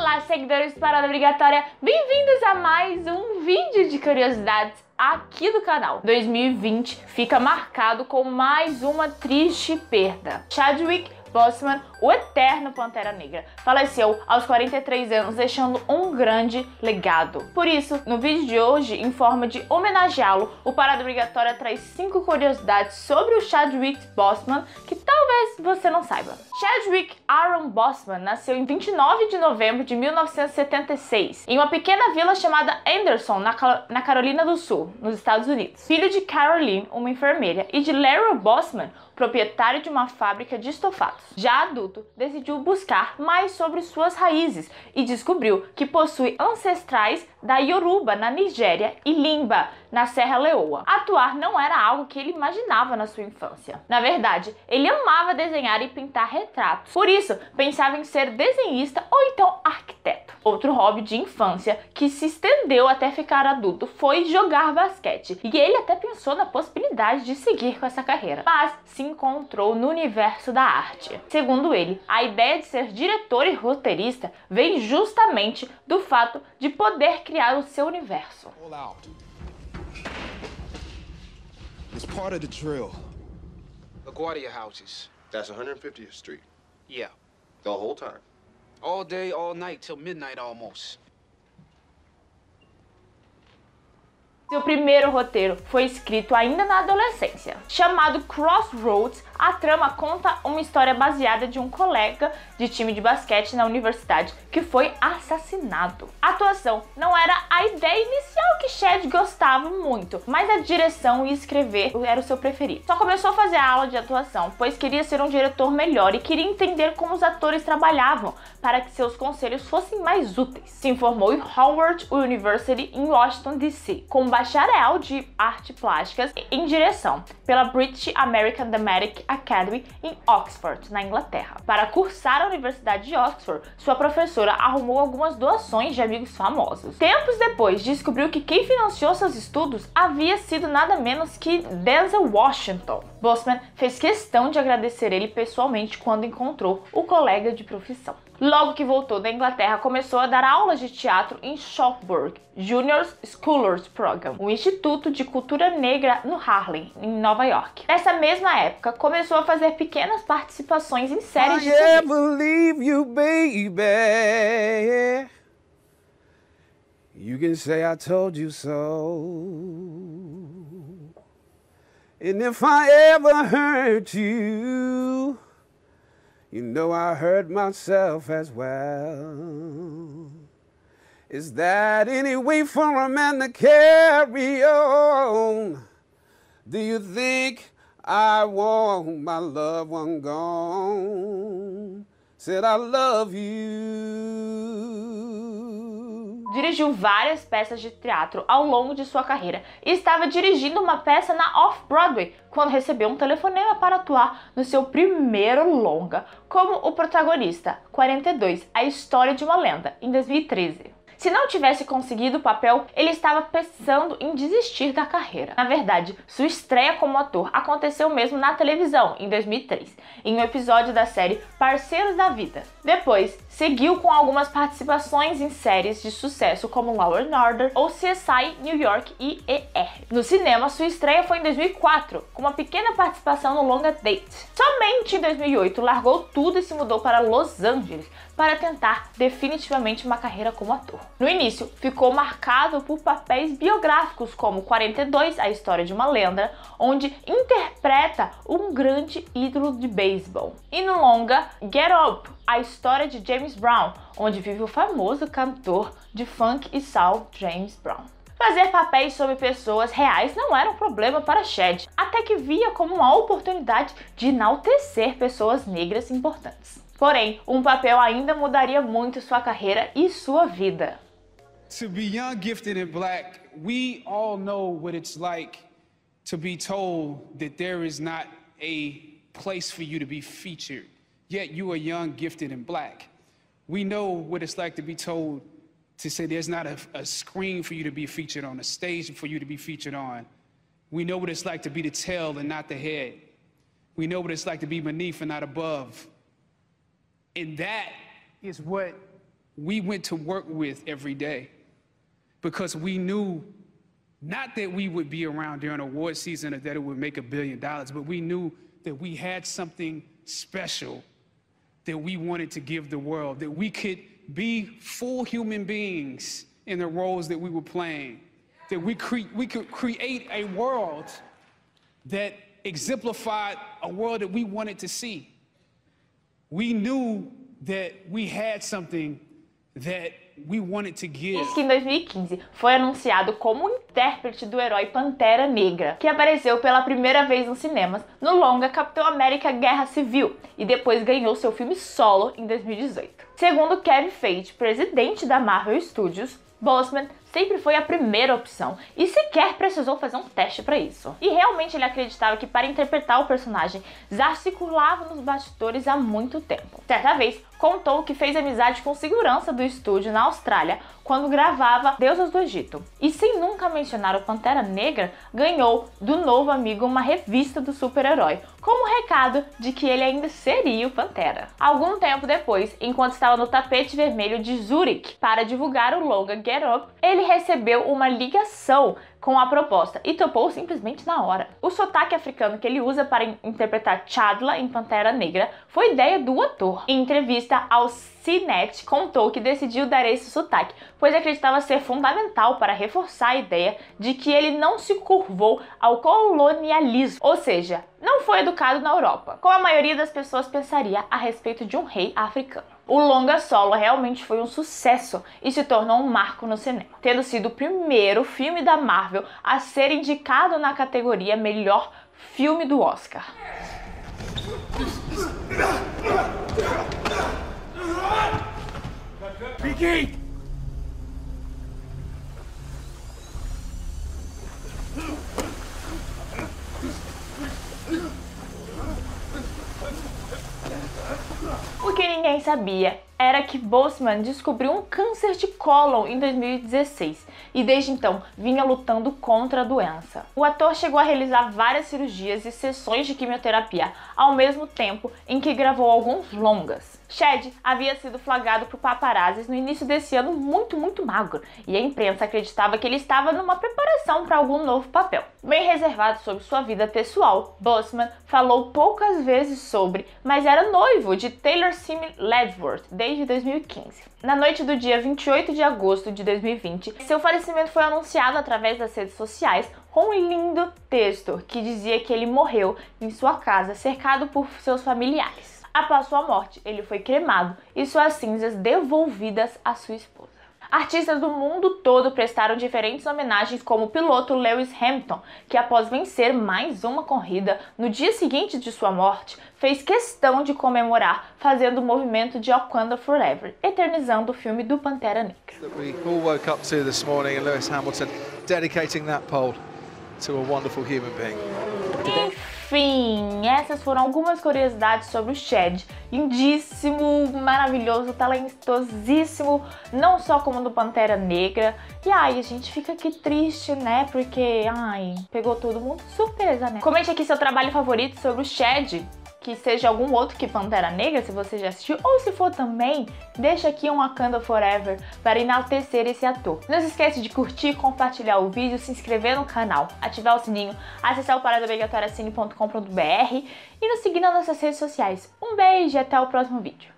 Olá, seguidores de Parada Obrigatória! Bem-vindos a mais um vídeo de curiosidades aqui do canal. 2020 fica marcado com mais uma triste perda. Chadwick Boseman, o eterno Pantera Negra, faleceu aos 43 anos, deixando um grande legado. Por isso, no vídeo de hoje, em forma de homenageá-lo, o Parada Obrigatória traz 5 curiosidades sobre o Chadwick Boseman que talvez você não saiba. Chadwick Aaron Boseman nasceu em 29 de novembro de 1976, em uma pequena vila chamada Anderson, na, na Carolina do Sul, nos Estados Unidos. Filho de Caroline, uma enfermeira, e de Larry Boseman, proprietário de uma fábrica de estofados. Já adulto, decidiu buscar mais sobre suas raízes e descobriu que possui ancestrais da Yoruba, na Nigéria, e Limba, na Serra Leoa. Atuar não era algo que ele imaginava na sua infância. Na verdade, ele amava desenhar e pintar retratos. Por isso, pensava em ser desenhista ou então arquiteto. Outro hobby de infância que se estendeu até ficar adulto foi jogar basquete. E ele até pensou na possibilidade de seguir com essa carreira, mas se encontrou no universo da arte. Segundo ele, a ideia de ser diretor e roteirista vem justamente do fato de poder criar o seu universo. It's part of the drill. LaGuardia houses. That's 150th Street. Yeah. The whole time. All day, all night, till midnight almost. Seu primeiro roteiro foi escrito ainda na adolescência. Chamado Crossroads, a trama conta uma história baseada de um colega de time de basquete na universidade que foi assassinado. A atuação não era a ideia inicial que Chad gostava muito, mas a direção e escrever era o seu preferido. Só começou a fazer a aula de atuação, pois queria ser um diretor melhor e queria entender como os atores trabalhavam para que seus conselhos fossem mais úteis. Se informou em Howard University em Washington DC, com bacharel de arte plásticas em direção pela British American Dramatic Academy em Oxford, na Inglaterra. Para cursar a Universidade de Oxford, sua professora arrumou algumas doações de amigos famosos. Tempos depois, descobriu que quem financiou seus estudos havia sido nada menos que Denzel Washington. Bosman fez questão de agradecer ele pessoalmente quando encontrou o colega de profissão. Logo que voltou da Inglaterra, começou a dar aulas de teatro em Schaumburg Junior Scholars Program, o Instituto de Cultura Negra no Harlem, em Nova York. Nessa mesma época, começou a fazer pequenas participações em séries de I believe you, baby. You can say I told you so. And if I ever hurt you, you know I hurt myself as well. Is that any way for a man to carry on? Do you think I want my loved one gone? Said I love you. Dirigiu várias peças de teatro ao longo de sua carreira e estava dirigindo uma peça na Off-Broadway quando recebeu um telefonema para atuar no seu primeiro longa como o protagonista, 42, A História de uma Lenda, em 2013. Se não tivesse conseguido o papel, ele estava pensando em desistir da carreira. Na verdade, sua estreia como ator aconteceu mesmo na televisão, em 2003, em um episódio da série Parceiros da Vida. Depois, seguiu com algumas participações em séries de sucesso como Law and Order ou CSI New York e ER. No cinema, sua estreia foi em 2004, com uma pequena participação no longa Date. Somente em 2008, largou tudo e se mudou para Los Angeles para tentar definitivamente uma carreira como ator. No início, ficou marcado por papéis biográficos como 42, a história de uma lenda, onde interpreta um grande ídolo de beisebol. E no longa Get Up, a história de James Brown, onde vive o famoso cantor de funk e soul James Brown. Fazer papéis sobre pessoas reais não era um problema para Chad, até que via como uma oportunidade de enaltecer pessoas negras importantes. Porém, um papel ainda mudaria muito sua carreira e sua vida. To be young, gifted, and black, we all know what it's like to be told that there is not a place for you to be featured. Yet you are young, gifted, and black. We know what it's like to be told to say there's not a, a screen for you to be featured on, a stage for you to be featured on. We know what it's like to be the tail and not the head. We know what it's like to be beneath and not above. And that is what we went to work with every day because we knew not that we would be around during award season or that it would make a billion dollars, but we knew that we had something special that we wanted to give the world, that we could be full human beings in the roles that we were playing, that we, cre- we could create a world that exemplified a world that we wanted to see. We knew that we had something that Diz que em 2015 foi anunciado como intérprete do herói Pantera Negra, que apareceu pela primeira vez nos cinemas no longa Capitão América Guerra Civil e depois ganhou seu filme solo em 2018. Segundo Kevin Feige, presidente da Marvel Studios, Boseman sempre foi a primeira opção e sequer precisou fazer um teste para isso. E realmente ele acreditava que para interpretar o personagem, Zar circulava nos bastidores há muito tempo. Certa vez, contou que fez amizade com segurança do estúdio na Austrália quando gravava Deusas do Egito. E sem nunca mencionar o Pantera Negra, ganhou do novo amigo uma revista do super-herói, como recado de que ele ainda seria o Pantera. Algum tempo depois, enquanto estava no tapete vermelho de Zurich para divulgar o logo Get Up, ele recebeu uma ligação com a proposta e topou simplesmente na hora. O sotaque africano que ele usa para interpretar Chadla em Pantera Negra foi ideia do ator. Em entrevista ao CNET, contou que decidiu dar esse sotaque, pois acreditava ser fundamental para reforçar a ideia de que ele não se curvou ao colonialismo, ou seja, não foi educado na Europa, como a maioria das pessoas pensaria a respeito de um rei africano. O longa solo realmente foi um sucesso e se tornou um marco no cinema, tendo sido o primeiro filme da Marvel a ser indicado na categoria Melhor Filme do Oscar. O que ninguém sabia era que Boseman descobriu um câncer de cólon em 2016 e desde então vinha lutando contra a doença. O ator chegou a realizar várias cirurgias e sessões de quimioterapia ao mesmo tempo em que gravou alguns longas. Shed havia sido flagrado por paparazzis no início desse ano muito, muito magro, e a imprensa acreditava que ele estava numa preparação para algum novo papel. Bem reservado sobre sua vida pessoal, Boseman falou poucas vezes sobre, mas era noivo de Taylor Simi Ledworth desde 2015. Na noite do dia 28 de agosto de 2020, seu falecimento foi anunciado através das redes sociais com um lindo texto que dizia que ele morreu em sua casa cercado por seus familiares. Após sua morte, ele foi cremado e suas cinzas devolvidas à sua esposa. Artistas do mundo todo prestaram diferentes homenagens, como o piloto Lewis Hamilton, que após vencer mais uma corrida no dia seguinte de sua morte, fez questão de comemorar fazendo o movimento de Wakanda Forever, eternizando o filme do Pantera Negra. Enfim, essas foram algumas curiosidades sobre o Shed. Lindíssimo, maravilhoso, talentosíssimo, não só como do Pantera Negra. E ai, a gente fica aqui triste, né? Porque, ai, pegou todo mundo surpresa, né? Comente aqui seu trabalho favorito sobre o Shed que seja algum outro que Pantera Negra, se você já assistiu, ou se for também, deixa aqui um Wakanda Forever para enaltecer esse ator. Não se esqueça de curtir, compartilhar o vídeo, se inscrever no canal, ativar o sininho, acessar o paradaobrigatoriacine.com.br e nos seguir nas nossas redes sociais. Um beijo e até o próximo vídeo.